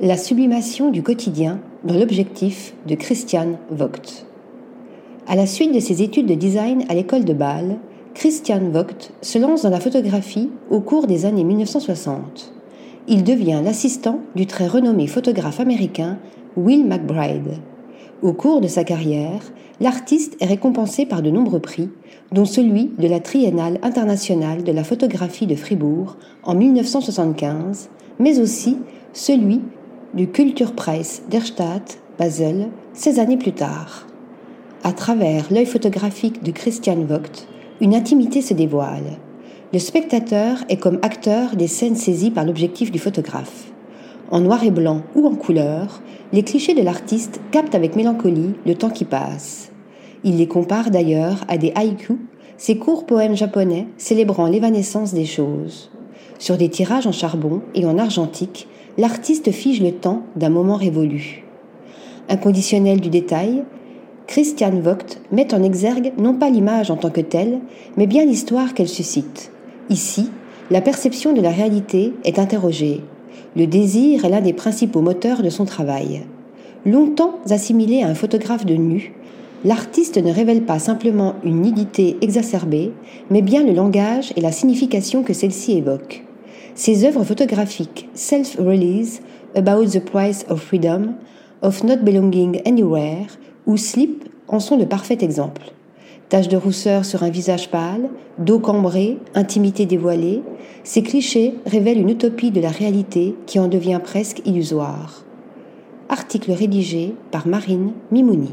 La sublimation du quotidien dans l'objectif de Christian Vogt. À la suite de ses études de design à l'école de Bâle, Christian Vogt se lance dans la photographie au cours des années 1960. Il devient l'assistant du très renommé photographe américain Will McBride. Au cours de sa carrière, l'artiste est récompensé par de nombreux prix, dont celui de la Triennale internationale de la photographie de Fribourg en 1975, mais aussi celui du Kulturpreis der Stadt Basel 16 années plus tard. À travers l'œil photographique de Christian Vogt, une intimité se dévoile. Le spectateur est comme acteur des scènes saisies par l'objectif du photographe. En noir et blanc ou en couleur, les clichés de l'artiste captent avec mélancolie le temps qui passe. Il les compare d'ailleurs à des haïkus, ces courts poèmes japonais célébrant l'évanescence des choses. Sur des tirages en charbon et en argentique, l'artiste fige le temps d'un moment révolu. Inconditionnel du détail, Christian Vogt met en exergue non pas l'image en tant que telle, mais bien l'histoire qu'elle suscite. Ici, la perception de la réalité est interrogée, le désir est l'un des principaux moteurs de son travail. Longtemps assimilé à un photographe de nu, l'artiste ne révèle pas simplement une nudité exacerbée, mais bien le langage et la signification que celle-ci évoque. Ses œuvres photographiques Self-Release, About the Price of Freedom, Of Not Belonging Anywhere ou Sleep en sont de parfaits exemples. Taches de rousseur sur un visage pâle, dos cambré, intimité dévoilée, ces clichés révèlent une utopie de la réalité qui en devient presque illusoire. Article rédigé par Marine Mimouni.